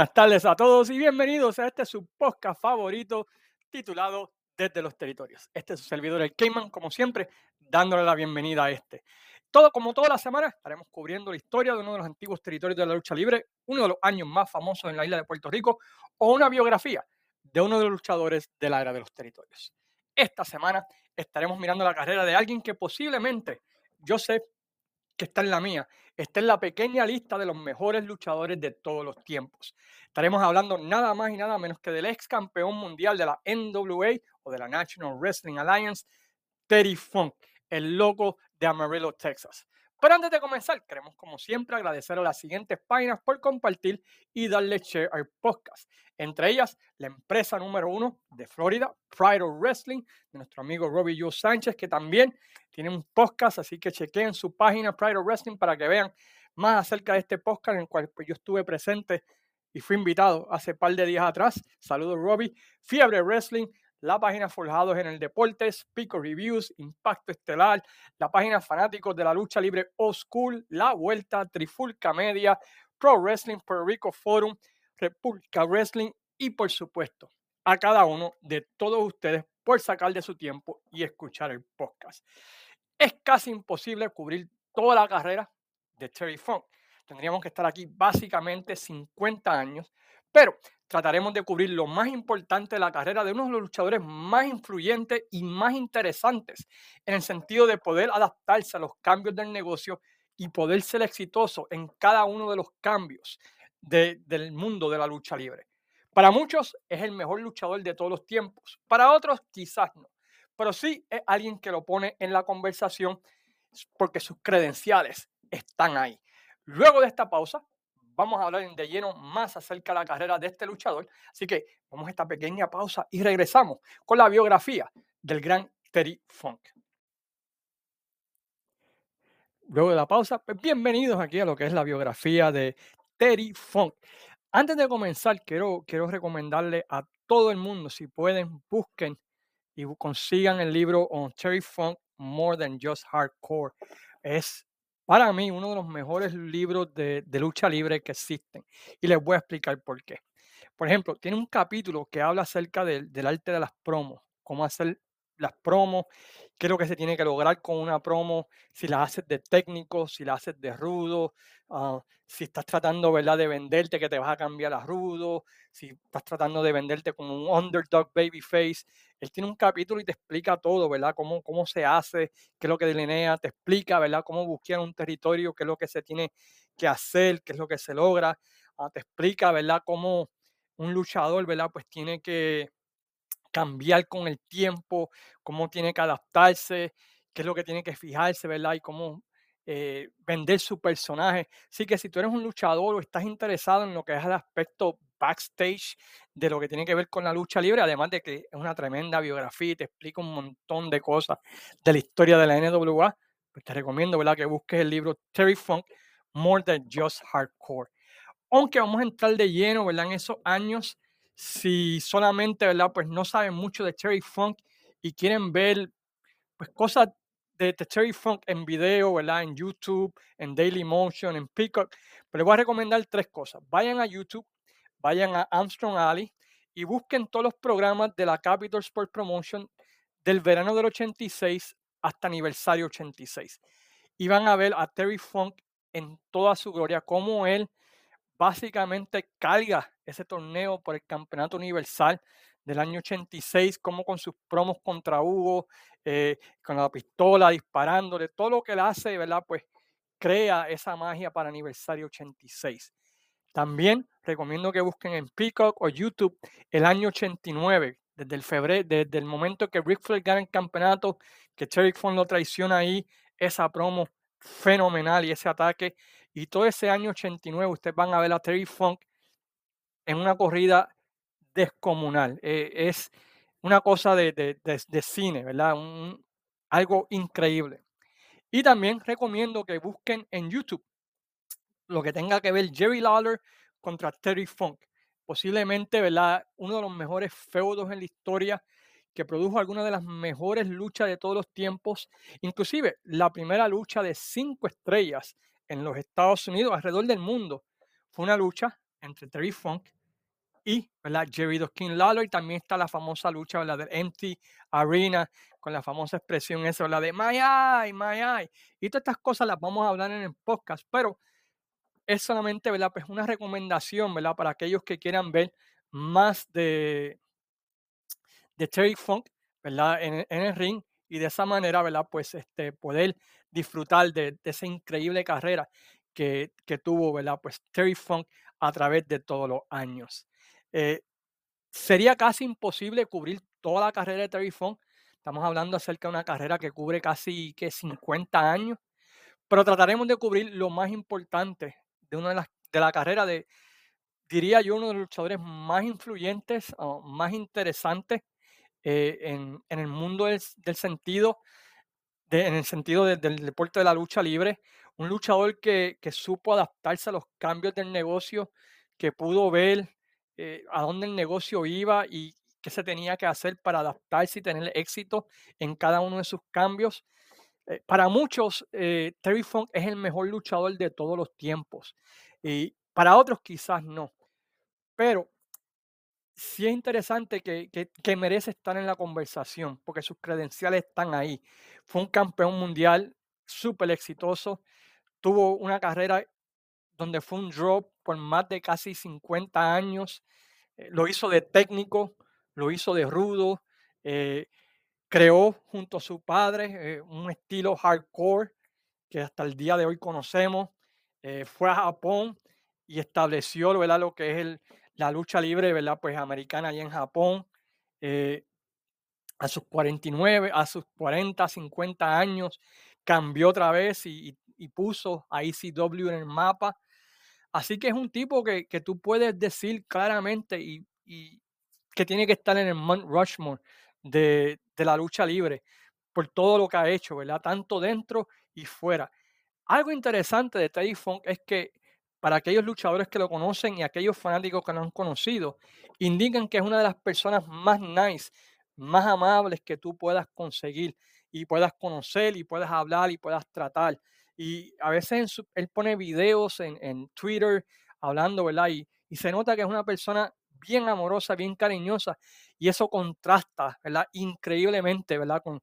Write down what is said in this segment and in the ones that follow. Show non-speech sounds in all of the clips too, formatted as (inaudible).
Buenas tardes a todos y bienvenidos a este su podcast favorito titulado Desde los Territorios. Este es su servidor, el Cayman, como siempre, dándole la bienvenida a este. Todo, como toda la semana, estaremos cubriendo la historia de uno de los antiguos territorios de la lucha libre, uno de los años más famosos en la isla de Puerto Rico, o una biografía de uno de los luchadores de la era de los territorios. Esta semana estaremos mirando la carrera de alguien que posiblemente yo sé que está en la mía, está en la pequeña lista de los mejores luchadores de todos los tiempos. Estaremos hablando nada más y nada menos que del ex campeón mundial de la NWA o de la National Wrestling Alliance, Terry Funk, el loco de Amarillo, Texas. Pero antes de comenzar, queremos como siempre agradecer a las siguientes páginas por compartir y darle share al podcast. Entre ellas, la empresa número uno de Florida, Pride of Wrestling, de nuestro amigo Robbie Joe Sánchez, que también tiene un podcast, así que chequen su página Pride of Wrestling para que vean más acerca de este podcast en el cual pues, yo estuve presente y fui invitado hace par de días atrás. Saludos, Robbie. Fiebre Wrestling, la página Forjados en el Deportes, Pico Reviews, Impacto Estelar, la página Fanáticos de la Lucha Libre Old School, La Vuelta, Trifulca Media, Pro Wrestling Puerto Rico Forum, República Wrestling y por supuesto a cada uno de todos ustedes por sacar de su tiempo y escuchar el podcast. Es casi imposible cubrir toda la carrera de Terry Funk. Tendríamos que estar aquí básicamente 50 años, pero trataremos de cubrir lo más importante de la carrera de uno de los luchadores más influyentes y más interesantes en el sentido de poder adaptarse a los cambios del negocio y poder ser exitoso en cada uno de los cambios del mundo de la lucha libre. Para muchos es el mejor luchador de todos los tiempos, para otros quizás no, pero sí es alguien que lo pone en la conversación porque sus credenciales están ahí. Luego de esta pausa, vamos a hablar de lleno más acerca de la carrera de este luchador. Así que vamos a esta pequeña pausa y regresamos con la biografía del gran Terry Funk. Luego de la pausa, pues bienvenidos aquí a lo que es la biografía de Terry Funk. Antes de comenzar, quiero, quiero recomendarle a todo el mundo, si pueden, busquen y consigan el libro on Terry Funk More Than Just Hardcore. Es para mí uno de los mejores libros de, lucha libre que existen. Y les voy a explicar por qué. Por ejemplo, tiene un capítulo que habla acerca del, del arte de las promos, cómo hacer las promos, qué es lo que se tiene que lograr con una promo, si la haces de técnico, si la haces de rudo, ah, si estás tratando ¿verdad? de venderte que te vas a cambiar a rudo, si estás tratando de venderte como un underdog babyface. Él tiene un capítulo y te explica todo, ¿verdad? Cómo, cómo se hace, qué es lo que delinea, te explica, ¿verdad? Cómo buscar un territorio, qué es lo que se tiene que hacer, qué es lo que se logra. Ah, te explica, ¿verdad? Cómo un luchador, ¿verdad? Pues tiene que cambiar con el tiempo, cómo tiene que adaptarse, qué es lo que tiene que fijarse, ¿verdad? Y cómo eh, vender su personaje. Así que si tú eres un luchador o estás interesado en lo que es el aspecto backstage de lo que tiene que ver con la lucha libre, además de que es una tremenda biografía y te explica un montón de cosas de la historia de la NWA, pues te recomiendo, ¿verdad? Que busques el libro Terry Funk, More Than Just Hardcore. Aunque vamos a entrar de lleno, ¿verdad? En esos años si solamente, ¿verdad? Pues no saben mucho de Terry Funk y quieren ver pues cosas de, Terry Funk en video, ¿verdad? En YouTube, en Daily Motion, en Peacock. Pero les voy a recomendar tres cosas. Vayan a YouTube, vayan a Armstrong Alley y busquen todos los programas de la Capital Sport Promotion del verano del 86 hasta aniversario 86. Y van a ver a Terry Funk en toda su gloria, como él básicamente carga ese torneo por el Campeonato Universal del año 86, como con sus promos contra Hugo, eh, con la pistola disparándole, todo lo que él hace, ¿verdad? Pues crea esa magia para aniversario 86. También recomiendo que busquen en Peacock o YouTube el año 89, desde el febrero, desde el momento que Rick Flair gana el campeonato, que Terry Funk lo traiciona ahí, esa promo fenomenal y ese ataque y todo ese año 89 ustedes van a ver a Terry Funk en una corrida descomunal. Eh, es una cosa de, cine, ¿verdad? algo increíble. Y también recomiendo que busquen en YouTube lo que tenga que ver Jerry Lawler contra Terry Funk. Posiblemente, ¿verdad? Uno de los mejores feudos en la historia que produjo algunas de las mejores luchas de todos los tiempos, inclusive la primera lucha de cinco estrellas en los Estados Unidos, alrededor del mundo. Fue una lucha entre Terry Funk y ¿verdad? Jerry Doskin Lalo y también está la famosa lucha ¿verdad? del Empty Arena con la famosa expresión esa, de my eye, my eye. Y todas estas cosas las vamos a hablar en el podcast, pero es solamente. Pues una recomendación para aquellos que quieran ver más de, de Terry Funk. En, el ring y de esa manera. Pues este, poder disfrutar de, esa increíble carrera que, que, tuvo, ¿verdad? Pues Terry Funk a través de todos los años. Eh, sería casi imposible cubrir toda la carrera de Terry Funk. Estamos hablando acerca de una carrera que cubre casi que 50 años, pero trataremos de cubrir lo más importante de una de la carrera de, diría yo, uno de los luchadores más influyentes, más interesantes eh, en, en, el mundo del, del sentido, en el sentido del deporte de la lucha libre. Un luchador que, que supo adaptarse a los cambios del negocio, que pudo ver eh, a dónde el negocio iba y qué se tenía que hacer para adaptarse y tener éxito en cada uno de sus cambios. Eh, para muchos, eh, Terry Funk es el mejor luchador de todos los tiempos y para otros quizás no. Pero sí es interesante que, que, merece estar en la conversación porque sus credenciales están ahí. Fue un campeón mundial súper exitoso, tuvo una carrera donde fue un drop por más de casi 50 años. Eh, lo hizo de técnico, lo hizo de rudo, eh, creó junto a su padre eh, un estilo hardcore que hasta el día de hoy conocemos. fue a Japón y estableció ¿verdad? lo que es el, la lucha libre ¿verdad? Pues americana allá en Japón. a sus 49, a sus 40, 50 años, cambió otra vez y, puso a ECW en el mapa Así que es un tipo que, que tú puedes decir claramente y, y, que tiene que estar en el Mount Rushmore de, de, la lucha libre por todo lo que ha hecho, ¿verdad? Tanto dentro y fuera. Algo interesante de Teddy Funk es que para aquellos luchadores que lo conocen y aquellos fanáticos que lo han conocido, indican que es una de las personas más nice, más amables que tú puedas conseguir y puedas conocer y puedas hablar y puedas tratar. Y a veces él pone videos en, Twitter hablando, ¿verdad? Y, y se nota que es una persona bien amorosa, bien cariñosa, y eso contrasta, ¿verdad? Increíblemente, ¿verdad? Con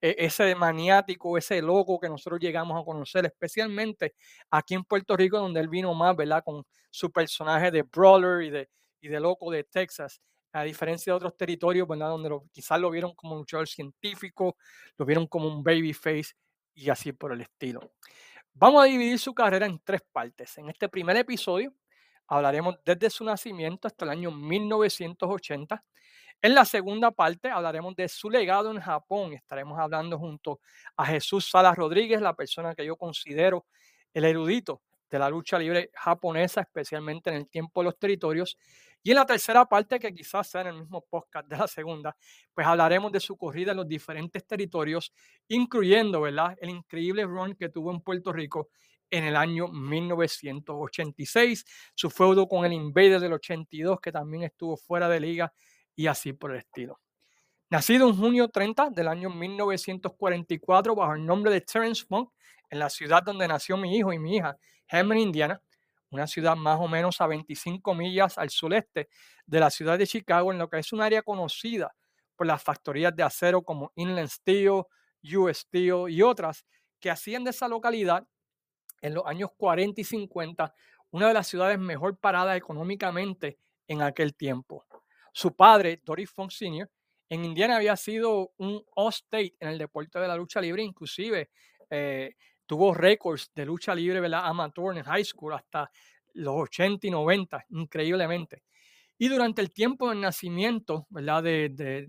ese maniático, ese loco que nosotros llegamos a conocer, especialmente aquí en Puerto Rico, donde él vino más, ¿verdad? Con su personaje de Brawler y de, y de loco de Texas, a diferencia de otros territorios, ¿verdad? Donde quizás lo vieron como un luchador científico, lo vieron como un babyface, y así por el estilo. Vamos a dividir su carrera en tres partes. En este primer episodio hablaremos desde su nacimiento hasta el año 1980. En la segunda parte hablaremos de su legado en Japón. Estaremos hablando junto a Jesús Salas Rodríguez, la persona que yo considero el erudito de la lucha libre japonesa, especialmente en el tiempo de los territorios. Y en la tercera parte, que quizás sea en el mismo podcast de la segunda, pues hablaremos de su corrida en los diferentes territorios, incluyendo, ¿verdad?, el increíble run que tuvo en Puerto Rico en el año 1986, su feudo con el Invader del 82, que también estuvo fuera de liga, y así por el estilo. Nacido en junio 30 del año 1944 bajo el nombre de Terence Funk, en la ciudad donde nació mi hijo y mi hija, Herman, Indiana, una ciudad más o menos a 25 millas al sureste de la ciudad de Chicago, en lo que es un área conocida por las factorías de acero como Inland Steel, US Steel y otras que hacían de esa localidad en los años 40 y 50 una de las ciudades mejor paradas económicamente en aquel tiempo. Su padre, Doris Funk Sr., en Indiana había sido un All-State en el deporte de la lucha libre, inclusive eh, tuvo récords de lucha libre, ¿verdad? Amateur en high school hasta los 80 y 90, increíblemente. Y durante el tiempo del nacimiento, ¿verdad? De,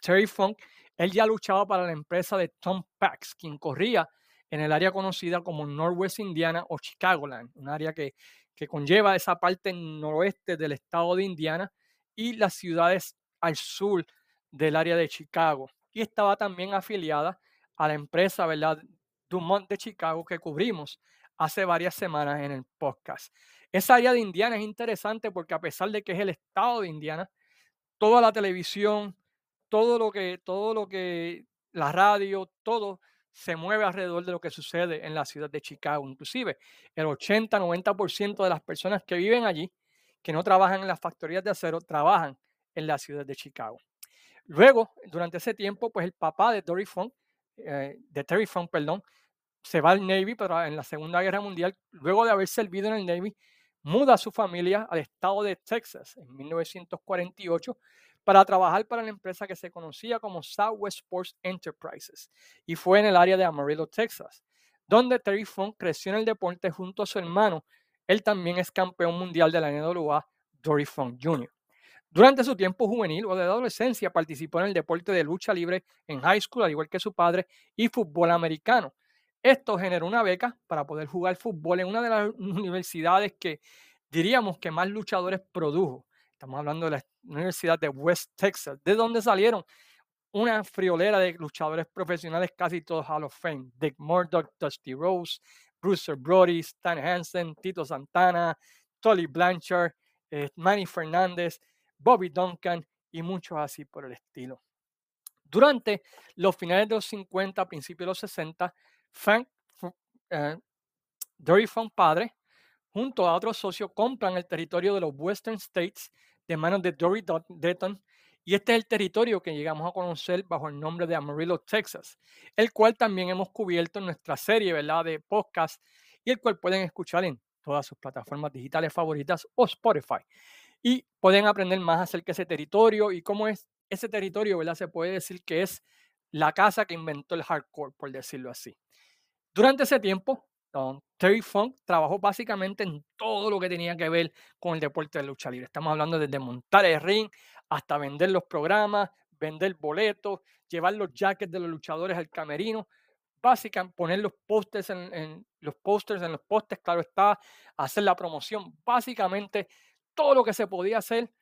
Terry Funk, él ya luchaba para la empresa de Tom Pax, quien corría en el área conocida como Northwest Indiana o Chicagoland, un área que, que conlleva esa parte noroeste del estado de Indiana y las ciudades al sur del área de Chicago. Y estaba también afiliada a la empresa, ¿verdad? Dumont de Chicago que cubrimos hace varias semanas en el podcast. Esa área de Indiana es interesante porque a pesar de que es el estado de Indiana, toda la televisión, todo lo que, todo lo que, la radio, todo se mueve alrededor de lo que sucede en la ciudad de Chicago. Inclusive el 80-90% de las personas que viven allí que no trabajan en las factorías de acero, trabajan en la ciudad de Chicago. Luego, durante ese tiempo, pues el papá de Dory Funk, eh, de Terry Funk, perdón, se va al Navy, pero en la Segunda Guerra Mundial, luego de haber servido en el Navy, muda a su familia al estado de Texas en 1948 para trabajar para la empresa que se conocía como Southwest Sports Enterprises y fue en el área de Amarillo, Texas, donde Terry Funk creció en el deporte junto a su hermano. Él también es campeón mundial de la NWA, Dory Funk Jr. Durante su tiempo juvenil o de adolescencia participó en el deporte de lucha libre en high school, al igual que su padre, y fútbol americano. Esto generó una beca para poder jugar fútbol en una de las (laughs) universidades que diríamos que más luchadores produjo. Estamos hablando de la Universidad de West Texas, de donde salieron una friolera de luchadores profesionales, casi todos Hall of Fame. Dick Murdoch, Dusty Rose, Bruce Brody, Stan Hansen, Tito Santana, Tolly Blanchard, eh, Manny Fernández, Bobby Duncan y muchos así por el estilo. Durante los finales de los 50, principios de los 60, Frank, eh, Dory Funk padre, junto a otros socios, compran el territorio de los Western States de manos de Dory Dutton, y este es el territorio que llegamos a conocer bajo el nombre de Amarillo, Texas, el cual también hemos cubierto en nuestra serie ¿verdad? de podcast y el cual pueden escuchar en todas sus plataformas digitales favoritas o Spotify. Y pueden aprender más acerca de ese territorio y cómo es ese territorio, ¿verdad? Se puede decir que es la casa que inventó el hardcore, por decirlo así. Durante ese tiempo, Terry Funk trabajó básicamente en todo lo que tenía que ver con el deporte de lucha libre. Estamos hablando desde montar el ring hasta vender los programas, vender boletos, llevar los jackets de los luchadores al camerino, básicamente poner los pósters en, los pósters en los postes, claro está, hacer la promoción, básicamente todo lo que se podía hacer,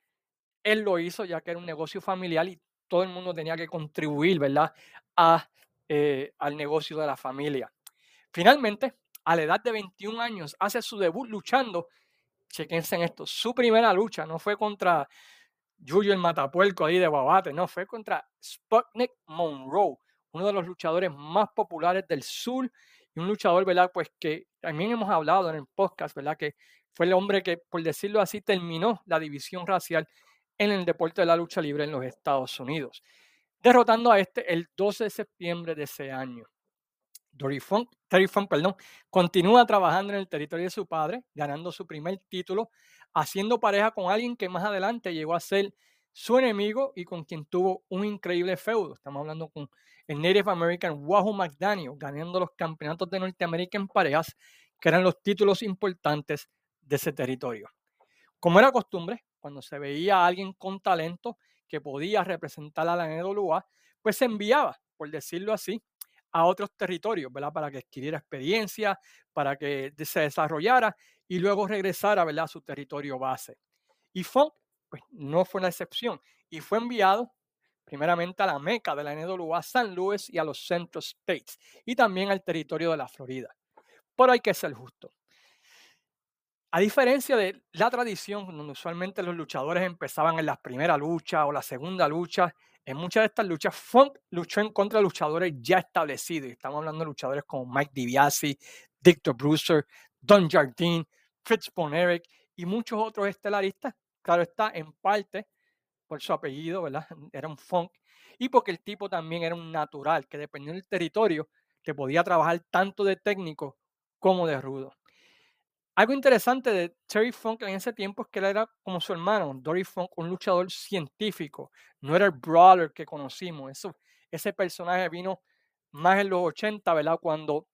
él lo hizo ya que era un negocio familiar y todo el mundo tenía que contribuir, ¿verdad? A, eh, al negocio de la familia. Finalmente, a la edad de 21 años, hace su debut luchando. Chequense en esto. Su primera lucha no fue contra Julio el Matapuerco ahí de Babate, no, fue contra Sputnik Monroe, uno de los luchadores más populares del sur y un luchador, ¿verdad? Pues que también hemos hablado en el podcast, ¿verdad? Que fue el hombre que, por decirlo así, terminó la división racial en el deporte de la lucha libre en los Estados Unidos, derrotando a este el 12 de septiembre de ese año. Dory Funk, Terry Funk, perdón, continúa trabajando en el territorio de su padre, ganando su primer título, haciendo pareja con alguien que más adelante llegó a ser su enemigo y con quien tuvo un increíble feudo. Estamos hablando con el Native American Wahoo McDaniel, ganando los campeonatos de Norteamérica en parejas, que eran los títulos importantes de ese territorio. Como era costumbre, cuando se veía a alguien con talento que podía representar a la NWA, pues se enviaba, por decirlo así, a otros territorios, ¿verdad? Para que adquiriera experiencia, para que se desarrollara y luego regresara, ¿verdad? A su territorio base. Y Funk, pues no fue una excepción y fue enviado primeramente a la meca de la NWA, San Luis y a los Central States y también al territorio de la Florida. Pero hay que ser justo. A diferencia de la tradición, donde usualmente los luchadores empezaban en la primera lucha o la segunda lucha, en muchas de estas luchas, Funk luchó en contra de luchadores ya establecidos. Estamos hablando de luchadores como Mike DiBiase, Victor Bruiser, Don Jardine, Fritz Bonerick y muchos otros estelaristas. Claro está, en parte por su apellido, ¿verdad? (laughs) Era un Funk. Y porque el tipo también era un natural, que dependiendo del territorio, te podía trabajar tanto de técnico como de rudo. Algo interesante de Terry Funk en ese tiempo es que él era como su hermano, Dory Funk, un luchador científico. No era el brawler que conocimos. Eso, ese personaje vino más en los 80, ¿verdad? Cuando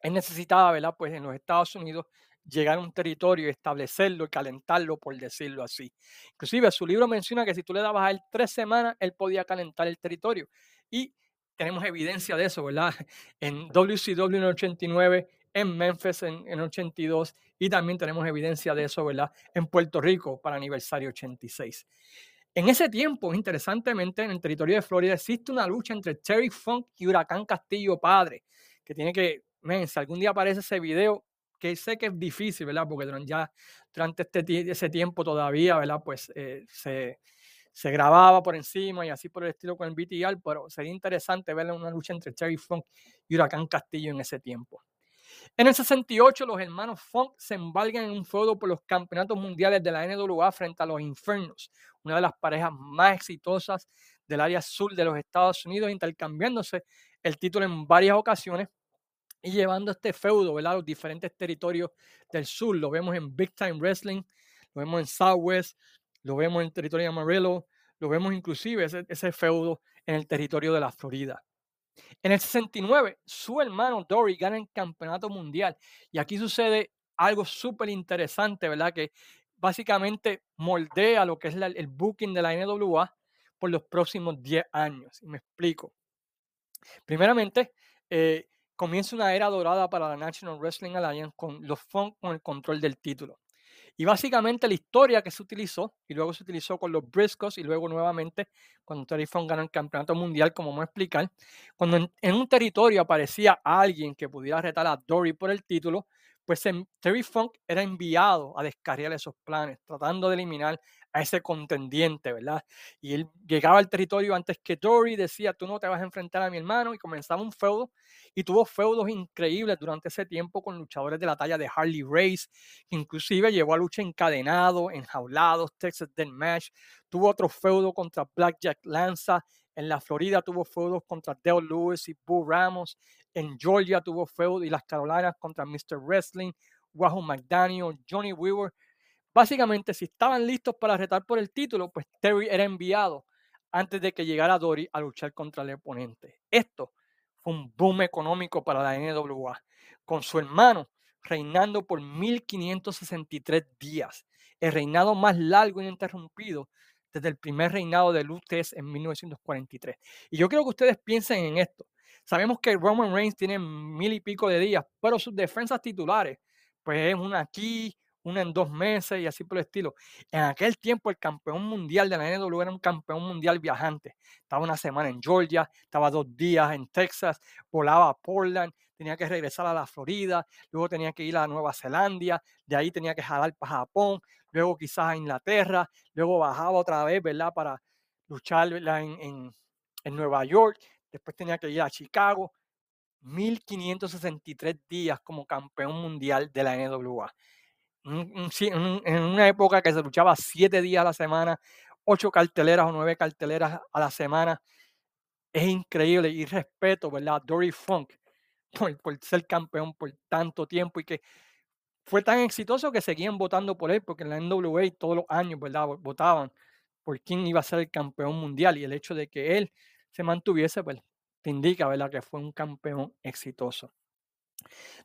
él necesitaba, ¿verdad? Pues en los Estados Unidos llegar a un territorio establecerlo y calentarlo, por decirlo así. Inclusive su libro menciona que si tú le dabas a él tres semanas, él podía calentar el territorio. Y tenemos evidencia de eso, ¿verdad? (laughs) En WCW en el 89 en Memphis en, en 82 y también tenemos evidencia de eso, ¿verdad? En Puerto Rico para aniversario 86. En ese tiempo, interesantemente, en el territorio de Florida existe una lucha entre Terry Funk y Huracán Castillo Padre, que tiene que, men, si algún día aparece ese video, que sé que es difícil, ¿verdad? Porque durante, ya durante este, ese tiempo todavía, ¿verdad? Pues eh, se, se grababa por encima y así por el estilo con el BTR, pero sería interesante ver una lucha entre Terry Funk y Huracán Castillo en ese tiempo. En el 68, los hermanos Funk se embargan en un feudo por los campeonatos mundiales de la NWA frente a los Infernos, una de las parejas más exitosas del área sur de los Estados Unidos, intercambiándose el título en varias ocasiones y llevando este feudo a los diferentes territorios del sur. Lo vemos en Big Time Wrestling, lo vemos en Southwest, lo vemos en el territorio de Amarillo, lo vemos inclusive ese, ese feudo en el territorio de la Florida. En el 69, su hermano Dory gana el campeonato mundial. Y aquí sucede algo súper interesante, ¿verdad? Que básicamente moldea lo que es el booking de la NWA por los próximos 10 años. Y me explico. Primeramente, eh, comienza una era dorada para la National Wrestling Alliance con los Funk con el control del título. Y básicamente la historia que se utilizó, y luego se utilizó con los Briscoes, y luego nuevamente cuando Terry Funk ganó el campeonato mundial, como vamos a explicar, cuando en, un territorio aparecía alguien que pudiera retar a Dory por el título, pues Terry Funk era enviado a descarriar esos planes, tratando de eliminar a ese contendiente, ¿verdad? Y él llegaba al territorio antes que Dory, decía, tú no te vas a enfrentar a mi hermano, y comenzaba un feudo, y tuvo feudos increíbles durante ese tiempo con luchadores de la talla de Harley Race, que inclusive llevó a lucha encadenado, enjaulados, Texas Death Match, tuvo otro feudo contra Blackjack Lanza, en la Florida tuvo feudos contra Dale Lewis y Boo Ramos, en Georgia tuvo feudos y las Carolinas contra Mr. Wrestling, Wahoo McDaniel, Johnny Weaver, Básicamente, si estaban listos para retar por el título, pues Terry era enviado antes de que llegara Dory a luchar contra el oponente. Esto fue un boom económico para la NWA, con su hermano reinando por 1563 días, el reinado más largo e ininterrumpido desde el primer reinado de Lutes en 1943. Y yo quiero que ustedes piensen en esto. Sabemos que Roman Reigns tiene mil y pico de días, pero sus defensas titulares, pues es una aquí, una en dos meses y así por el estilo. En aquel tiempo el campeón mundial de la NW era un campeón mundial viajante. Estaba una semana en Georgia, estaba dos días en Texas, volaba a Portland, tenía que regresar a la Florida, luego tenía que ir a Nueva Zelanda, de ahí tenía que jalar para Japón, luego quizás a Inglaterra, luego bajaba otra vez, ¿verdad? Para luchar En, en Nueva York, después tenía que ir a Chicago. 1563 días como campeón mundial de la NWA en una época que se luchaba siete días a la semana, ocho carteleras o nueve carteleras a la semana. Es increíble y respeto, ¿verdad? Dory Funk (laughs) por, ser campeón por tanto tiempo y que fue tan exitoso que seguían votando por él, porque en la NWA todos los años, ¿verdad? Votaban por quién iba a ser el campeón mundial y el hecho de que él se mantuviese, pues te indica, ¿verdad? Que fue un campeón exitoso.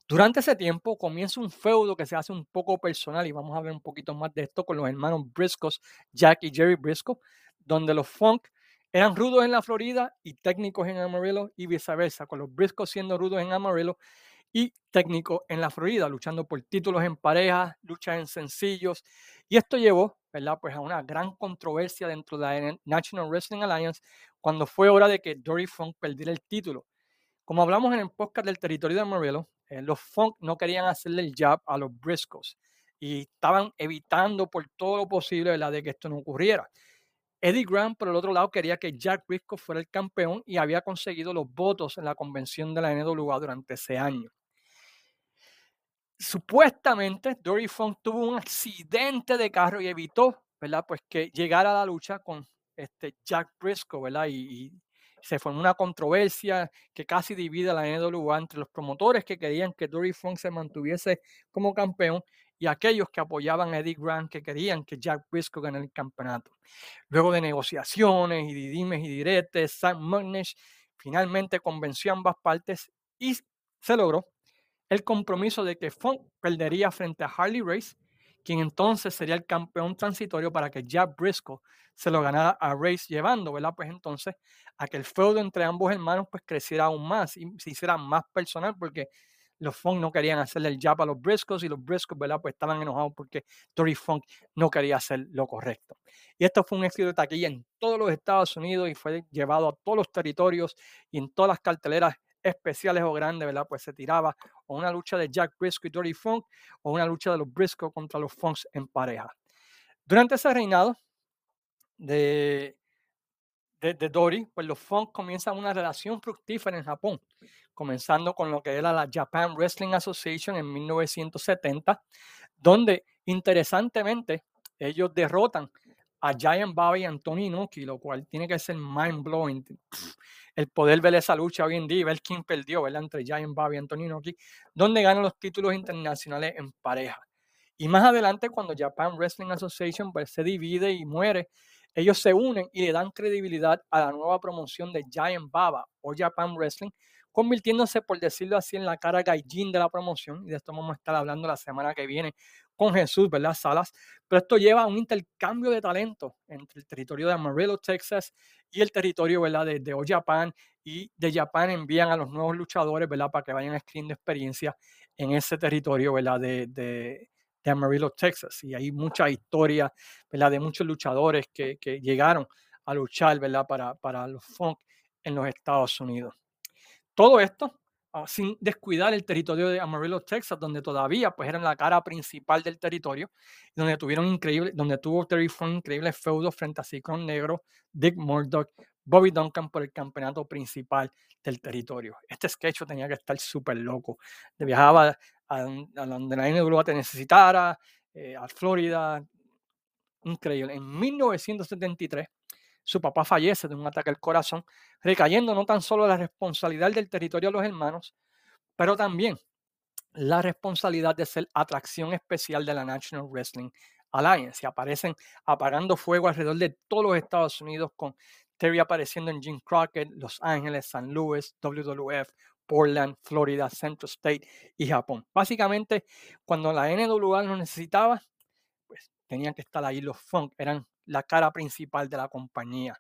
Durante ese tiempo comienza un feudo que se hace un poco personal y vamos a ver un poquito más de esto con los hermanos Briscoes, Jack y Jerry Briscoe, donde los Funk eran rudos en la Florida y técnicos en Amarillo y viceversa, con los Briscoes siendo rudos en Amarillo y técnicos en la Florida, luchando por títulos en pareja, luchas en sencillos. Y esto llevó. Pues a una gran controversia dentro de la National Wrestling Alliance cuando fue hora de que Dory Funk perdiera el título. Como hablamos en el podcast del territorio de Amarillo, eh, los Funk no querían hacerle el jab a los Briscoes y estaban evitando por todo lo posible la de que esto no ocurriera. Eddie Grant, por el otro lado, quería que Jack Briscoe fuera el campeón y había conseguido los votos en la convención de la NWA durante ese año. Supuestamente, Dory Funk tuvo un accidente de carro y evitó, ¿verdad? Pues que llegara a la lucha con este Jack Briscoe, ¿verdad? y se formó una controversia que casi divide la NWA entre los promotores que querían que Dory Funk se mantuviese como campeón y aquellos que apoyaban a Eddie Grant que querían que Jack Briscoe ganara el campeonato. Luego de negociaciones y dimes y diretes, Sam Mugnish finalmente convenció a ambas partes y se logró el compromiso de que Funk perdería frente a Harley Race quien entonces sería el campeón transitorio para que Jack Briscoe se lo ganara a Race llevando, ¿verdad? Pues entonces a que el feudo entre ambos hermanos pues creciera aún más y se hiciera más personal porque los Funk no querían hacerle el jab a los Briscoes y los Briscoes, ¿verdad? Pues estaban enojados porque Dory Funk no quería hacer lo correcto. Y esto fue un éxito de taquilla en todos los Estados Unidos y fue llevado a todos los territorios y en todas las carteleras especiales o grandes, ¿verdad? Pues se tiraba o una lucha de Jack Briscoe y Dory Funk o una lucha de los Briscoe contra los Funks en pareja. Durante ese reinado de, de, Dory, pues los Funk comienzan una relación fructífera en Japón, comenzando con lo que era la Japan Wrestling Association en 1970, donde interesantemente ellos derrotan a Giant Bobby y Anthony Inoki, lo cual tiene que ser mind blowing. El poder ver esa lucha hoy en día y ver quién perdió, ¿verdad? Entre Giant Bobby y Anthony Inoki, donde ganan los títulos internacionales en pareja. Y más adelante, cuando Japan Wrestling Association pues, se divide y muere, ellos se unen y le dan credibilidad a la nueva promoción de Giant Baba o Japan Wrestling, convirtiéndose, por decirlo así, en la cara gaijin de la promoción. Y de esto vamos a estar hablando la semana que viene con Jesús, ¿verdad? Salas. Pero esto lleva a un intercambio de talento entre el territorio de Amarillo, Texas y el territorio, ¿verdad? De, de Japan. Y de Japan envían a los nuevos luchadores, ¿verdad? Para que vayan escribiendo experiencia en ese territorio, ¿verdad? De, de, Amarillo, Texas. Y hay mucha historia, ¿verdad? De muchos luchadores que, que llegaron a luchar, ¿verdad? Para, para los funk en los Estados Unidos. Todo esto uh, sin descuidar el territorio de Amarillo, Texas, donde todavía pues eran la cara principal del territorio, donde tuvieron increíble, donde tuvo Terry Funk increíbles feudos frente a Ciclón Negro, Dick Murdoch, Bobby Duncan por el campeonato principal del territorio. Este sketch tenía que estar súper loco. Viajaba a, a, donde la NWA te necesitara, eh, a Florida. Increíble. En 1973 su papá fallece de un ataque al corazón, recayendo no tan solo la responsabilidad del territorio de los hermanos, pero también la responsabilidad de ser atracción especial de la National Wrestling Alliance. Y aparecen apagando fuego alrededor de todos los Estados Unidos con Terry apareciendo en Jim Crockett, Los Ángeles, San Luis, WWF, Portland, Florida, Central State y Japón. Básicamente, cuando la NWA lo necesitaba, pues tenían que estar ahí los funk, eran la cara principal de la compañía.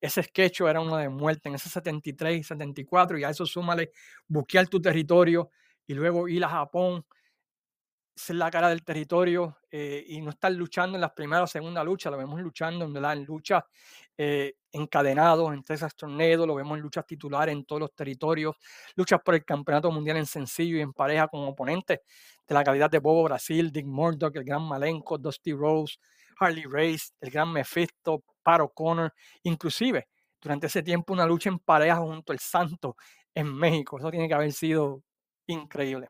Ese sketch era uno de muerte en ese 73 y 74 y a eso súmale buquear tu territorio y luego ir a Japón, ser la cara del territorio eh, y no estar luchando en la primera o segunda lucha, lo vemos luchando en luchas eh, encadenados en Texas Tornado, lo vemos en luchas titulares en todos los territorios, luchas por el campeonato mundial en sencillo y en pareja con oponentes de la calidad de Bobo Brasil, Dick Murdoch, el gran Malenko, Dusty Rose, Harley Race, el gran Mephisto, Pat O'Connor, inclusive durante ese tiempo una lucha en pareja junto al Santo en México. Eso tiene que haber sido increíble.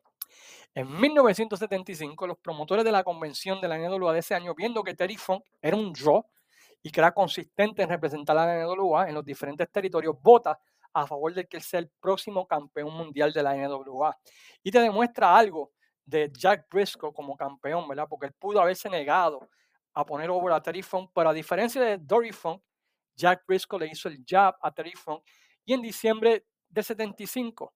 En 1975, los promotores de la convención de la NWA de ese año, viendo que Terry Funk era un draw y que era consistente en representar a la NWA en los diferentes territorios, vota a favor de que él sea el próximo campeón mundial de la NWA. Y te demuestra algo de Jack Briscoe como campeón, ¿verdad? Porque él pudo haberse negado a poner over a Terry Funk, pero a diferencia de Dory Funk, Jack Briscoe le hizo el jab a Terry Funk y en diciembre de 75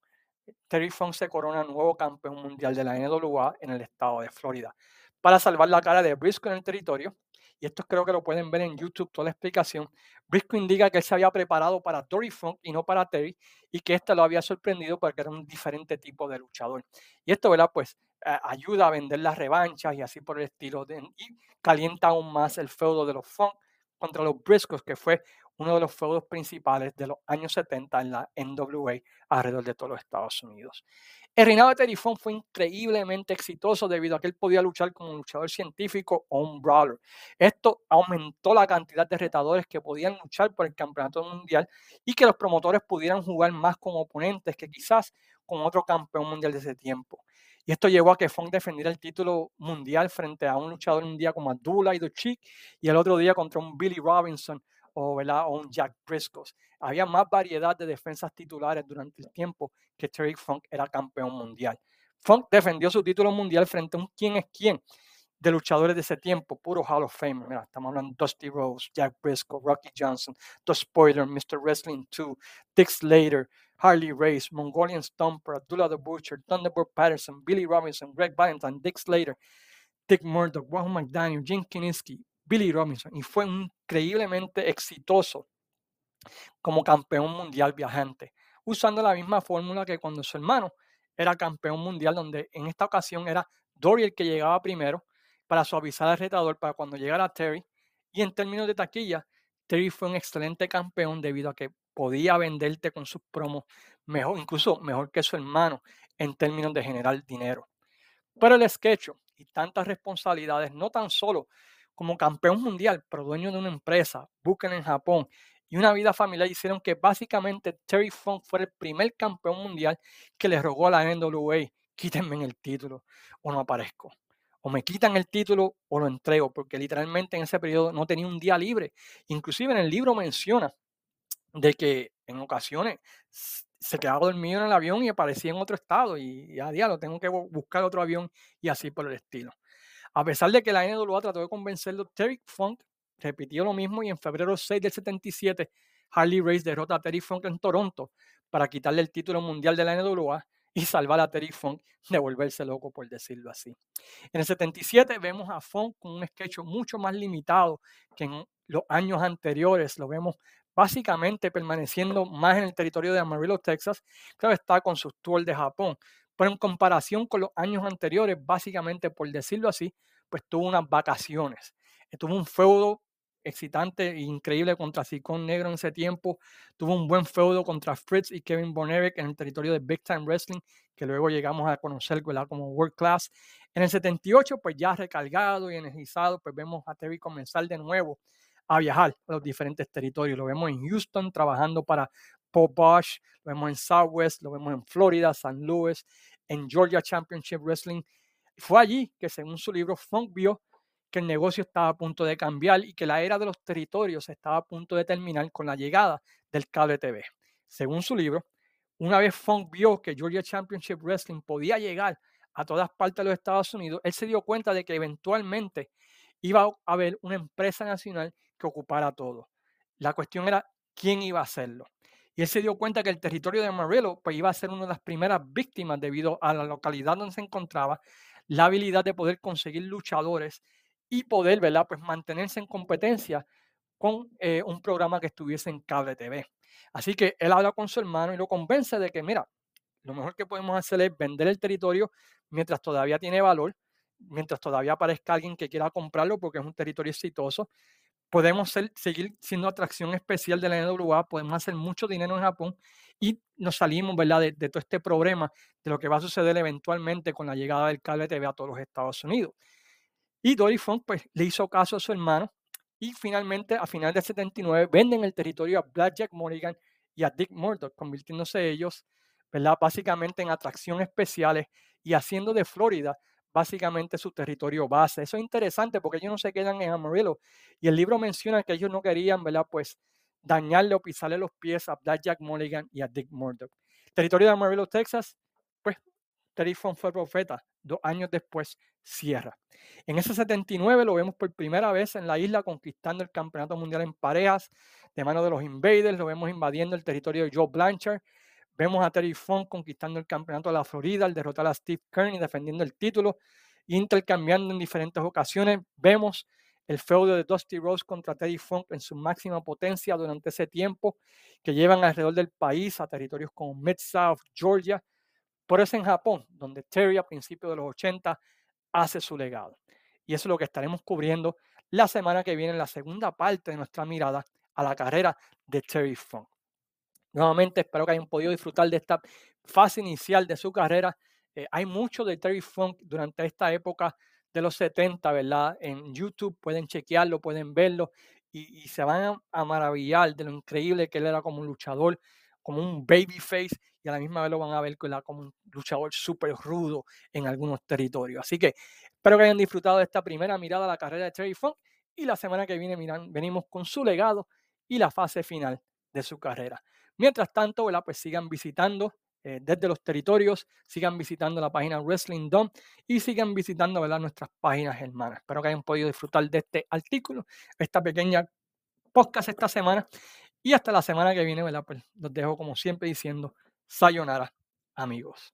Terry Funk se corona nuevo campeón mundial de la NWA en el estado de Florida. Para salvar la cara de Briscoe en el territorio, y esto creo que lo pueden ver en YouTube, toda la explicación, Briscoe indica que él se había preparado para Dory Funk y no para Terry, y que este lo había sorprendido porque era un diferente tipo de luchador. Y esto, ¿verdad? Pues ayuda a vender las revanchas y así por el estilo, de, y calienta aún más el feudo de los Funk contra los Briscoes, que fue uno de los feudos principales de los años 70 en la NWA alrededor de todos los Estados Unidos. El reinado de Terry Funk fue increíblemente exitoso debido a que él podía luchar como un luchador científico o un brawler. Esto aumentó la cantidad de retadores que podían luchar por el campeonato mundial y que los promotores pudieran jugar más con oponentes que quizás con otro campeón mundial de ese tiempo. Y esto llevó a que Funk defendiera el título mundial frente a un luchador un día como Abdullah y Chic y el otro día contra un Billy Robinson o, ¿verdad? o un Jack Briscoe. Había más variedad de defensas titulares durante el tiempo que Terry Funk era campeón mundial. Funk defendió su título mundial frente a un quién es quién de luchadores de ese tiempo, puro Hall of Fame. Mira, estamos hablando de Dusty Rose, Jack Briscoe, Rocky Johnson, The Spoiler, Mr. Wrestling 2, Dick Slater, Harley Race, Mongolian Stomper, Abdullah the Butcher, Thunderbird Patterson, Billy Robinson, Greg Valentine, Dick Slater, Dick Murdoch, Wahoo McDaniel, Jim Kiniski, Billy Robinson. Y fue increíblemente exitoso como campeón mundial viajante, usando la misma fórmula que cuando su hermano era campeón mundial, donde en esta ocasión era Dory el que llegaba primero para suavizar al retador para cuando llegara Terry. Y en términos de taquilla, Terry fue un excelente campeón debido a que podía venderte con sus promos mejor, incluso mejor que su hermano en términos de generar dinero. Pero el sketch y tantas responsabilidades, no tan solo como campeón mundial, pero dueño de una empresa, Buken en Japón, y una vida familiar hicieron que básicamente Terry Funk fuera el primer campeón mundial que le rogó a la NWA, quítenme el título o no aparezco. O me quitan el título o lo entrego, porque literalmente en ese periodo no tenía un día libre. Inclusive en el libro menciona de que en ocasiones se quedaba dormido en el avión y aparecía en otro estado y a día lo tengo que buscar otro avión y así por el estilo. A pesar de que la NWA trató de convencerlo, Terry Funk repitió lo mismo y en febrero 6 del 77 Harley Race derrota a Terry Funk en Toronto para quitarle el título mundial de la NWA y salvar a Terry Funk de volverse loco, por decirlo así. En el 77 vemos a Funk con un sketch mucho más limitado que en los años anteriores. Lo vemos básicamente permaneciendo más en el territorio de Amarillo, Texas, claro está con sus tours de Japón. Pero en comparación con los años anteriores, básicamente, por decirlo así, pues tuvo unas vacaciones. Tuvo un feudo excitante e increíble contra Sicón Negro en ese tiempo. Tuvo un buen feudo contra Fritz y Kevin Bonerick en el territorio de Big Time Wrestling, que luego llegamos a conocer como World Class. En el 78, pues ya recargado y energizado, pues vemos a Terry comenzar de nuevo a viajar a los diferentes territorios. Lo vemos en Houston trabajando para Paul Bosch, lo vemos en Southwest, lo vemos en Florida, San Luis, en Georgia Championship Wrestling. Fue allí que, según su libro, Funk vio que el negocio estaba a punto de cambiar y que la era de los territorios estaba a punto de terminar con la llegada del cable TV. Según su libro, una vez Funk vio que Georgia Championship Wrestling podía llegar a todas partes de los Estados Unidos, él se dio cuenta de que eventualmente iba a haber una empresa nacional que ocupara todo. La cuestión era quién iba a hacerlo. Y él se dio cuenta que el territorio de Amarillo pues, iba a ser una de las primeras víctimas debido a la localidad donde se encontraba, la habilidad de poder conseguir luchadores y poder, ¿verdad? Pues mantenerse en competencia con eh, un programa que estuviese en cable TV. Así que él habla con su hermano y lo convence de que, mira, lo mejor que podemos hacer es vender el territorio mientras todavía tiene valor, mientras todavía aparezca alguien que quiera comprarlo porque es un territorio exitoso. Podemos seguir siendo atracción especial de la NWA, podemos hacer mucho dinero en Japón y nos salimos, de, todo este problema de lo que va a suceder eventualmente con la llegada del cable TV a todos los Estados Unidos. Y Dory Funk pues, le hizo caso a su hermano y finalmente a final del 79 venden el territorio a Blackjack Morrigan y a Dick Murdoch, convirtiéndose ellos ¿verdad? básicamente en atracciones especiales y haciendo de Florida básicamente su territorio base. Eso es interesante porque ellos no se quedan en Amarillo y el libro menciona que ellos no querían ¿verdad? Pues, dañarle o pisarle los pies a Blackjack Mulligan y a Dick Murdoch. Territorio de Amarillo, Texas, pues Terry fue profeta. Dos años después cierra. En ese 79 lo vemos por primera vez en la isla conquistando el campeonato mundial en parejas de mano de los Invaders. Lo vemos invadiendo el territorio de Joe Blanchard. Vemos a Terry Funk conquistando el campeonato de la Florida al derrotar a Steve Kearney defendiendo el título, intercambiando en diferentes ocasiones. Vemos el feudo de Dusty Rose contra Terry Funk en su máxima potencia durante ese tiempo, que llevan alrededor del país a territorios como Mid-South, Georgia, por eso en Japón, donde Terry a principios de los 80 hace su legado. Y eso es lo que estaremos cubriendo la semana que viene en la segunda parte de nuestra mirada a la carrera de Terry Funk. Nuevamente espero que hayan podido disfrutar de esta fase inicial de su carrera. Eh, hay mucho de Terry Funk durante esta época de los 70, ¿verdad? En YouTube pueden chequearlo, pueden verlo y, se van a, maravillar de lo increíble que él era como un luchador, como un babyface y a la misma vez lo van a ver como un luchador súper rudo en algunos territorios. Así que espero que hayan disfrutado de esta primera mirada a la carrera de Terry Funk y la semana que viene venimos con su legado y la fase final de su carrera. Mientras tanto, pues sigan visitando eh, desde los territorios, sigan visitando la página Wrestling Dome y sigan visitando ¿verdad? nuestras páginas hermanas. Espero que hayan podido disfrutar de este artículo, esta pequeña podcast esta semana y hasta la semana que viene, ¿verdad? Pues los dejo como siempre diciendo, sayonara, amigos.